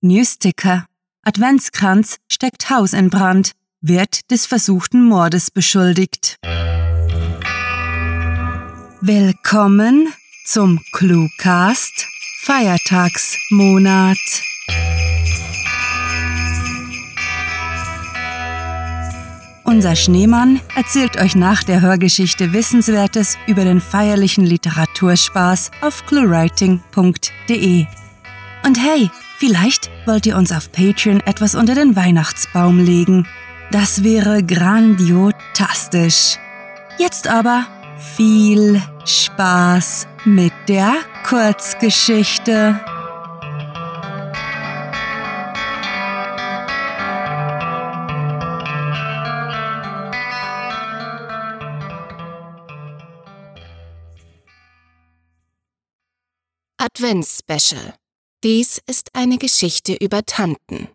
Newsticker. Adventskranz steckt Haus in Brand, wird des versuchten Mordes beschuldigt. Willkommen zum Cluecast Feiertagsmonat. Unser Schneemann erzählt euch nach der Hörgeschichte Wissenswertes über den feierlichen Literaturspaß auf cluewriting.de. Und hey, vielleicht wollt ihr uns auf Patreon etwas unter den Weihnachtsbaum legen. Das wäre grandiotastisch. Jetzt aber viel Spaß mit der Kurzgeschichte. Advents-Special. Dies ist eine Geschichte über Tanten.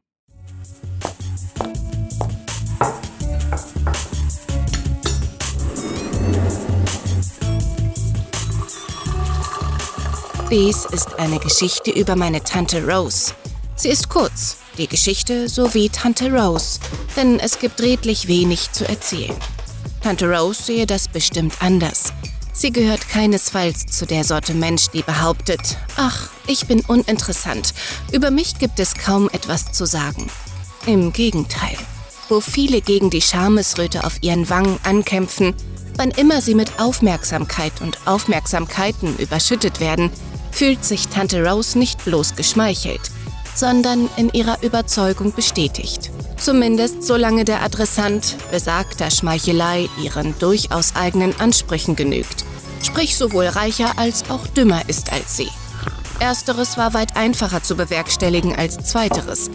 Dies ist eine Geschichte über meine Tante Rose. Sie ist kurz, die Geschichte sowie Tante Rose, denn es gibt redlich wenig zu erzählen. Tante Rose sehe das bestimmt anders. Sie gehört keinesfalls zu der Sorte Mensch, die behauptet, ach, ich bin uninteressant, über mich gibt es kaum etwas zu sagen. Im Gegenteil, wo viele gegen die Schamesröte auf ihren Wangen ankämpfen, wann immer sie mit Aufmerksamkeit und Aufmerksamkeiten überschüttet werden, fühlt sich Tante Rose nicht bloß geschmeichelt, sondern in ihrer Überzeugung bestätigt. Zumindest solange der Adressant besagter Schmeichelei ihren durchaus eigenen Ansprüchen genügt, sprich sowohl reicher als auch dümmer ist als sie. Ersteres war weit einfacher zu bewerkstelligen als zweiteres,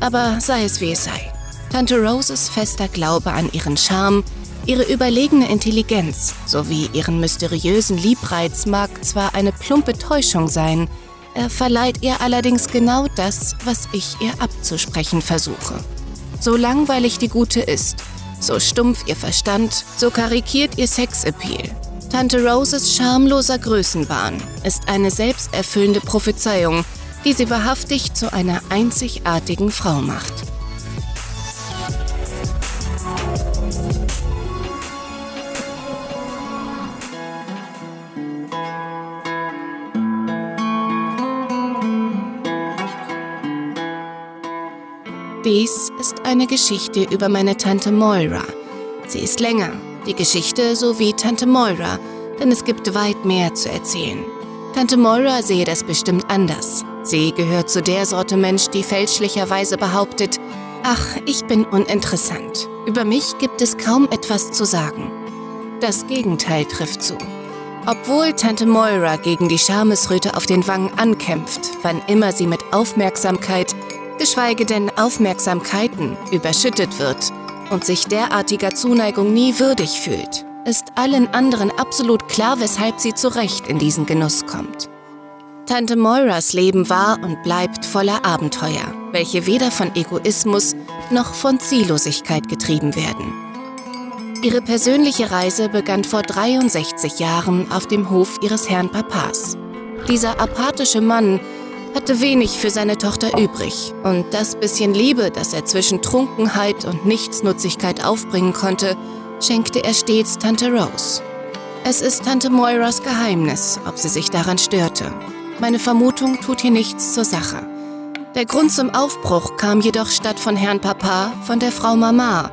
aber sei es wie es sei. Tante Roses fester Glaube an ihren Charme, ihre überlegene Intelligenz sowie ihren mysteriösen Liebreiz mag zwar eine plumpe Täuschung sein, er verleiht ihr allerdings genau das, was ich ihr abzusprechen versuche. So langweilig die Gute ist, so stumpf ihr Verstand, so karikiert ihr Sexappeal. Tante Roses schamloser Größenwahn ist eine selbsterfüllende Prophezeiung, die sie wahrhaftig zu einer einzigartigen Frau macht. Dies ist eine Geschichte über meine Tante Moira. Sie ist länger, die Geschichte sowie Tante Moira, denn es gibt weit mehr zu erzählen. Tante Moira sehe das bestimmt anders. Sie gehört zu der Sorte Mensch, die fälschlicherweise behauptet, ach, ich bin uninteressant. Über mich gibt es kaum etwas zu sagen. Das Gegenteil trifft zu. Obwohl Tante Moira gegen die Schamesröte auf den Wangen ankämpft, wann immer sie mit Aufmerksamkeit geschweige denn Aufmerksamkeiten überschüttet wird und sich derartiger Zuneigung nie würdig fühlt, ist allen anderen absolut klar, weshalb sie zu Recht in diesen Genuss kommt. Tante Moiras Leben war und bleibt voller Abenteuer, welche weder von Egoismus noch von Ziellosigkeit getrieben werden. Ihre persönliche Reise begann vor 63 Jahren auf dem Hof ihres Herrn Papas. Dieser apathische Mann hatte wenig für seine Tochter übrig und das bisschen Liebe, das er zwischen Trunkenheit und Nichtsnutzigkeit aufbringen konnte, schenkte er stets Tante Rose. Es ist Tante Moiras Geheimnis, ob sie sich daran störte. Meine Vermutung tut hier nichts zur Sache. Der Grund zum Aufbruch kam jedoch statt von Herrn Papa von der Frau Mama,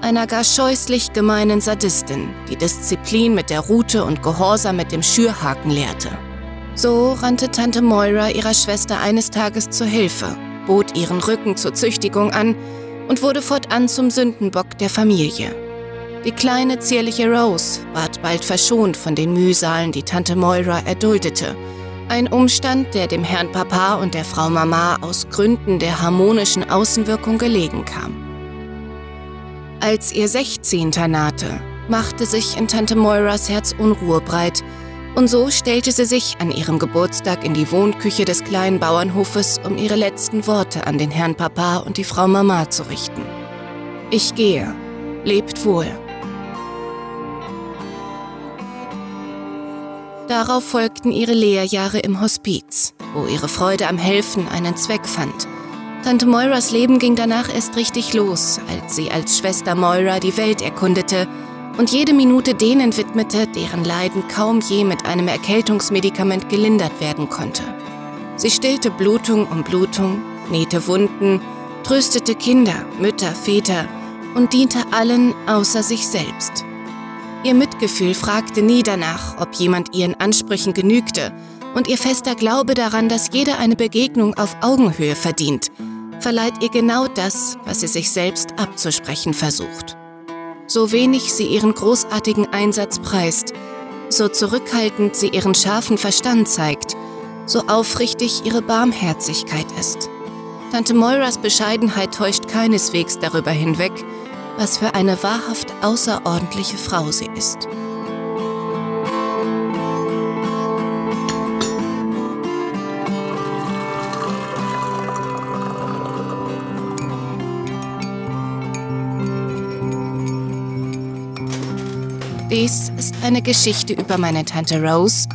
einer gar scheußlich gemeinen Sadistin, die Disziplin mit der Rute und Gehorsam mit dem Schürhaken lehrte. So rannte Tante Moira ihrer Schwester eines Tages zur Hilfe, bot ihren Rücken zur Züchtigung an und wurde fortan zum Sündenbock der Familie. Die kleine zierliche Rose ward bald verschont von den Mühsalen, die Tante Moira erduldete. Ein Umstand, der dem Herrn Papa und der Frau Mama aus Gründen der harmonischen Außenwirkung gelegen kam. Als ihr Sechzehnter nahte, machte sich in Tante Moiras Herz Unruhe breit und so stellte sie sich an ihrem Geburtstag in die Wohnküche des kleinen Bauernhofes, um ihre letzten Worte an den Herrn Papa und die Frau Mama zu richten. Ich gehe. Lebt wohl. Darauf folgten ihre Lehrjahre im Hospiz, wo ihre Freude am Helfen einen Zweck fand. Tante Moiras Leben ging danach erst richtig los, als sie als Schwester Moira die Welt erkundete und jede Minute denen widmete, deren Leiden kaum je mit einem Erkältungsmedikament gelindert werden konnte. Sie stillte Blutung um Blutung, nähte Wunden, tröstete Kinder, Mütter, Väter und diente allen außer sich selbst. Ihr Mitgefühl fragte nie danach, ob jemand ihren Ansprüchen genügte, und ihr fester Glaube daran, dass jeder eine Begegnung auf Augenhöhe verdient, verleiht ihr genau das, was sie sich selbst abzusprechen versucht. So wenig sie ihren großartigen Einsatz preist, so zurückhaltend sie ihren scharfen Verstand zeigt, so aufrichtig ihre Barmherzigkeit ist. Tante Moiras Bescheidenheit täuscht keineswegs darüber hinweg, was für eine wahrhaft außerordentliche Frau sie ist. Dies ist eine Geschichte über meine Tante Rose,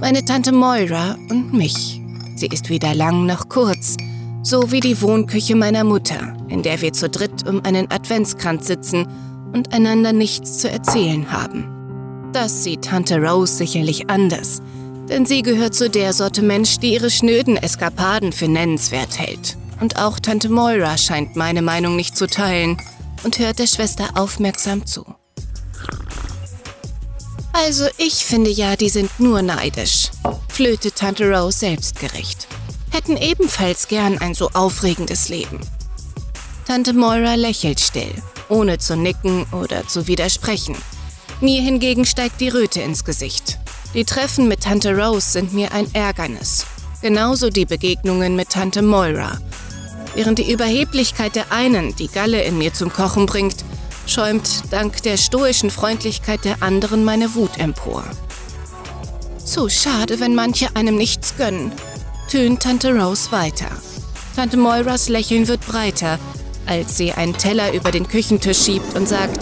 meine Tante Moira und mich. Sie ist weder lang noch kurz, so wie die Wohnküche meiner Mutter, in der wir zu dritt um einen Adventskranz sitzen und einander nichts zu erzählen haben. Das sieht Tante Rose sicherlich anders, denn sie gehört zu der Sorte Mensch, die ihre schnöden Eskapaden für nennenswert hält. Und auch Tante Moira scheint meine Meinung nicht zu teilen und hört der Schwester aufmerksam zu. Also ich finde ja, die sind nur neidisch, flöte Tante Rose selbstgerecht hätten ebenfalls gern ein so aufregendes Leben. Tante Moira lächelt still, ohne zu nicken oder zu widersprechen. Mir hingegen steigt die Röte ins Gesicht. Die Treffen mit Tante Rose sind mir ein Ärgernis. Genauso die Begegnungen mit Tante Moira. Während die Überheblichkeit der einen die Galle in mir zum Kochen bringt, schäumt dank der stoischen Freundlichkeit der anderen meine Wut empor. Zu schade, wenn manche einem nichts gönnen, tönt Tante Rose weiter. Tante Moiras Lächeln wird breiter, als sie einen Teller über den Küchentisch schiebt und sagt,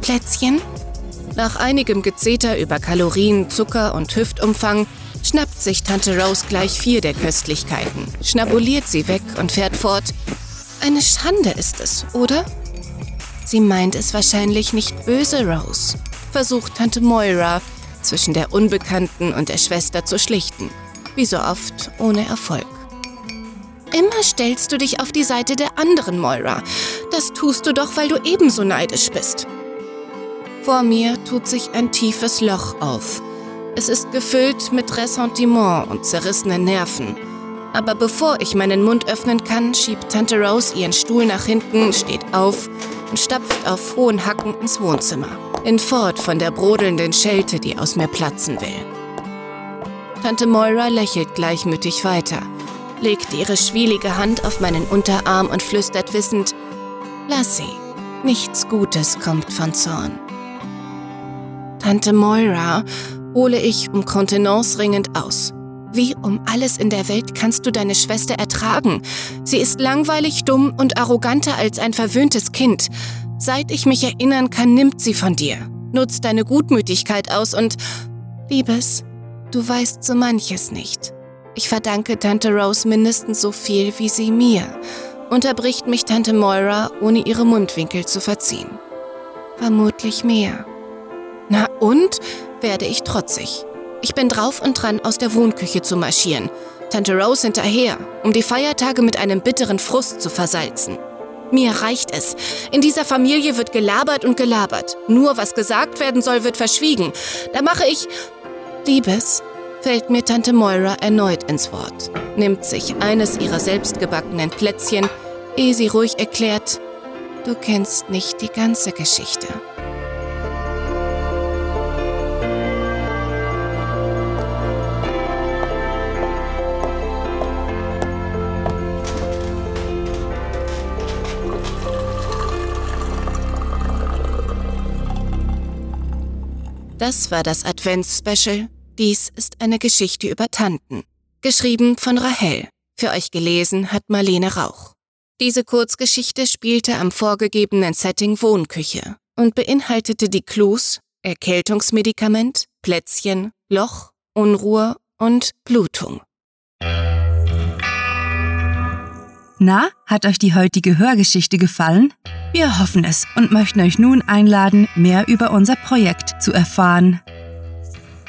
Plätzchen? Nach einigem Gezeter über Kalorien, Zucker und Hüftumfang schnappt sich Tante Rose gleich vier der Köstlichkeiten, schnabuliert sie weg und fährt fort. Eine Schande ist es, oder? Sie meint es wahrscheinlich nicht böse, Rose, versucht Tante Moira zwischen der Unbekannten und der Schwester zu schlichten wie so oft ohne Erfolg. Immer stellst du dich auf die Seite der anderen, Moira. Das tust du doch, weil du ebenso neidisch bist. Vor mir tut sich ein tiefes Loch auf. Es ist gefüllt mit Ressentiment und zerrissenen Nerven. Aber bevor ich meinen Mund öffnen kann, schiebt Tante Rose ihren Stuhl nach hinten, steht auf und stapft auf hohen Hacken ins Wohnzimmer. Hinfort von der brodelnden Schelte, die aus mir platzen will. Tante Moira lächelt gleichmütig weiter, legt ihre schwielige Hand auf meinen Unterarm und flüstert wissend, Lass sie, nichts Gutes kommt von Zorn. Tante Moira hole ich um Kontenance ringend aus. Wie um alles in der Welt kannst du deine Schwester ertragen? Sie ist langweilig, dumm und arroganter als ein verwöhntes Kind. Seit ich mich erinnern kann, nimmt sie von dir, nutzt deine Gutmütigkeit aus und... Liebes, Du weißt so manches nicht. Ich verdanke Tante Rose mindestens so viel wie sie mir, unterbricht mich Tante Moira, ohne ihre Mundwinkel zu verziehen. Vermutlich mehr. Na und? werde ich trotzig. Ich bin drauf und dran, aus der Wohnküche zu marschieren. Tante Rose hinterher, um die Feiertage mit einem bitteren Frust zu versalzen. Mir reicht es. In dieser Familie wird gelabert und gelabert. Nur was gesagt werden soll, wird verschwiegen. Da mache ich Liebes, fällt mir Tante Moira erneut ins Wort, nimmt sich eines ihrer selbstgebackenen Plätzchen, ehe sie ruhig erklärt, du kennst nicht die ganze Geschichte. Das war das Advents-Special. Dies ist eine Geschichte über Tanten. Geschrieben von Rahel. Für euch gelesen hat Marlene Rauch. Diese Kurzgeschichte spielte am vorgegebenen Setting Wohnküche und beinhaltete die Clues Erkältungsmedikament, Plätzchen, Loch, Unruhe und Blutung. Na, hat euch die heutige Hörgeschichte gefallen? Wir hoffen es und möchten euch nun einladen, mehr über unser Projekt zu erfahren.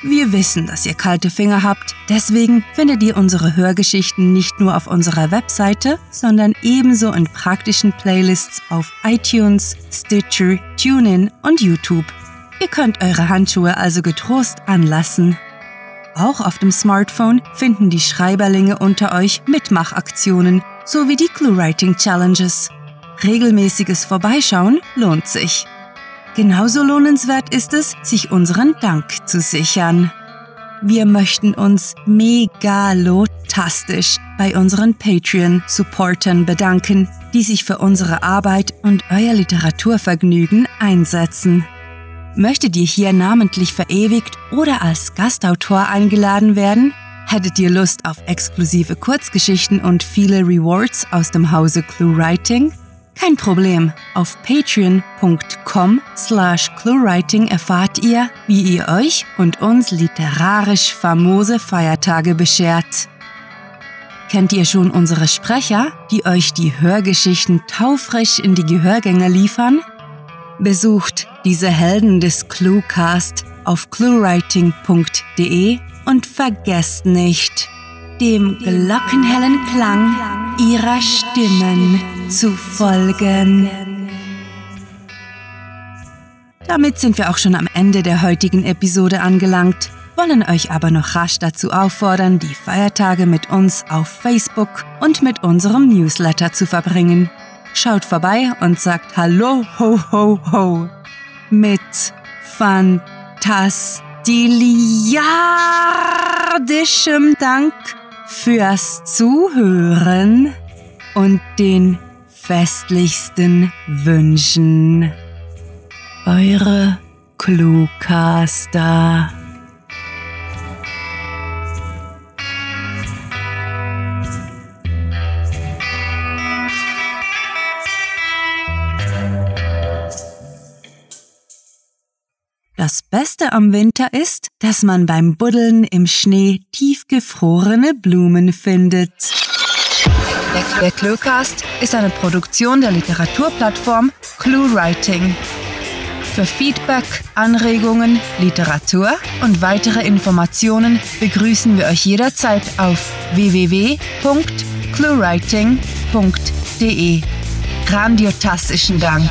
Wir wissen, dass ihr kalte Finger habt, deswegen findet ihr unsere Hörgeschichten nicht nur auf unserer Webseite, sondern ebenso in praktischen Playlists auf iTunes, Stitcher, TuneIn und YouTube. Ihr könnt eure Handschuhe also getrost anlassen. Auch auf dem Smartphone finden die Schreiberlinge unter euch Mitmachaktionen sowie die ClueWriting Challenges. Regelmäßiges Vorbeischauen lohnt sich. Genauso lohnenswert ist es, sich unseren Dank zu sichern. Wir möchten uns megalotastisch bei unseren Patreon-Supportern bedanken, die sich für unsere Arbeit und euer Literaturvergnügen einsetzen. Möchtet ihr hier namentlich verewigt oder als Gastautor eingeladen werden? Hättet ihr Lust auf exklusive Kurzgeschichten und viele Rewards aus dem Hause ClueWriting? Kein Problem. Auf patreon.com slash cluewriting erfahrt ihr, wie ihr euch und uns literarisch famose Feiertage beschert. Kennt ihr schon unsere Sprecher, die euch die Hörgeschichten taufrisch in die Gehörgänge liefern? Besucht diese Helden des Cluecast auf cluewriting.de und vergesst nicht, dem glockenhellen Klang ihrer Stimmen zu folgen. Damit sind wir auch schon am Ende der heutigen Episode angelangt, wollen euch aber noch rasch dazu auffordern, die Feiertage mit uns auf Facebook und mit unserem Newsletter zu verbringen. Schaut vorbei und sagt Hallo, ho, ho, ho. Mit fantastiliardischem Dank fürs Zuhören und den festlichsten Wünschen. Eure Cluecaster. Beste am Winter ist, dass man beim Buddeln im Schnee tiefgefrorene Blumen findet. Der, Cluecast ist eine Produktion der Literaturplattform ClueWriting. Für Feedback, Anregungen, Literatur und weitere Informationen begrüßen wir euch jederzeit auf www.cluewriting.de. Grandiotastischen Dank.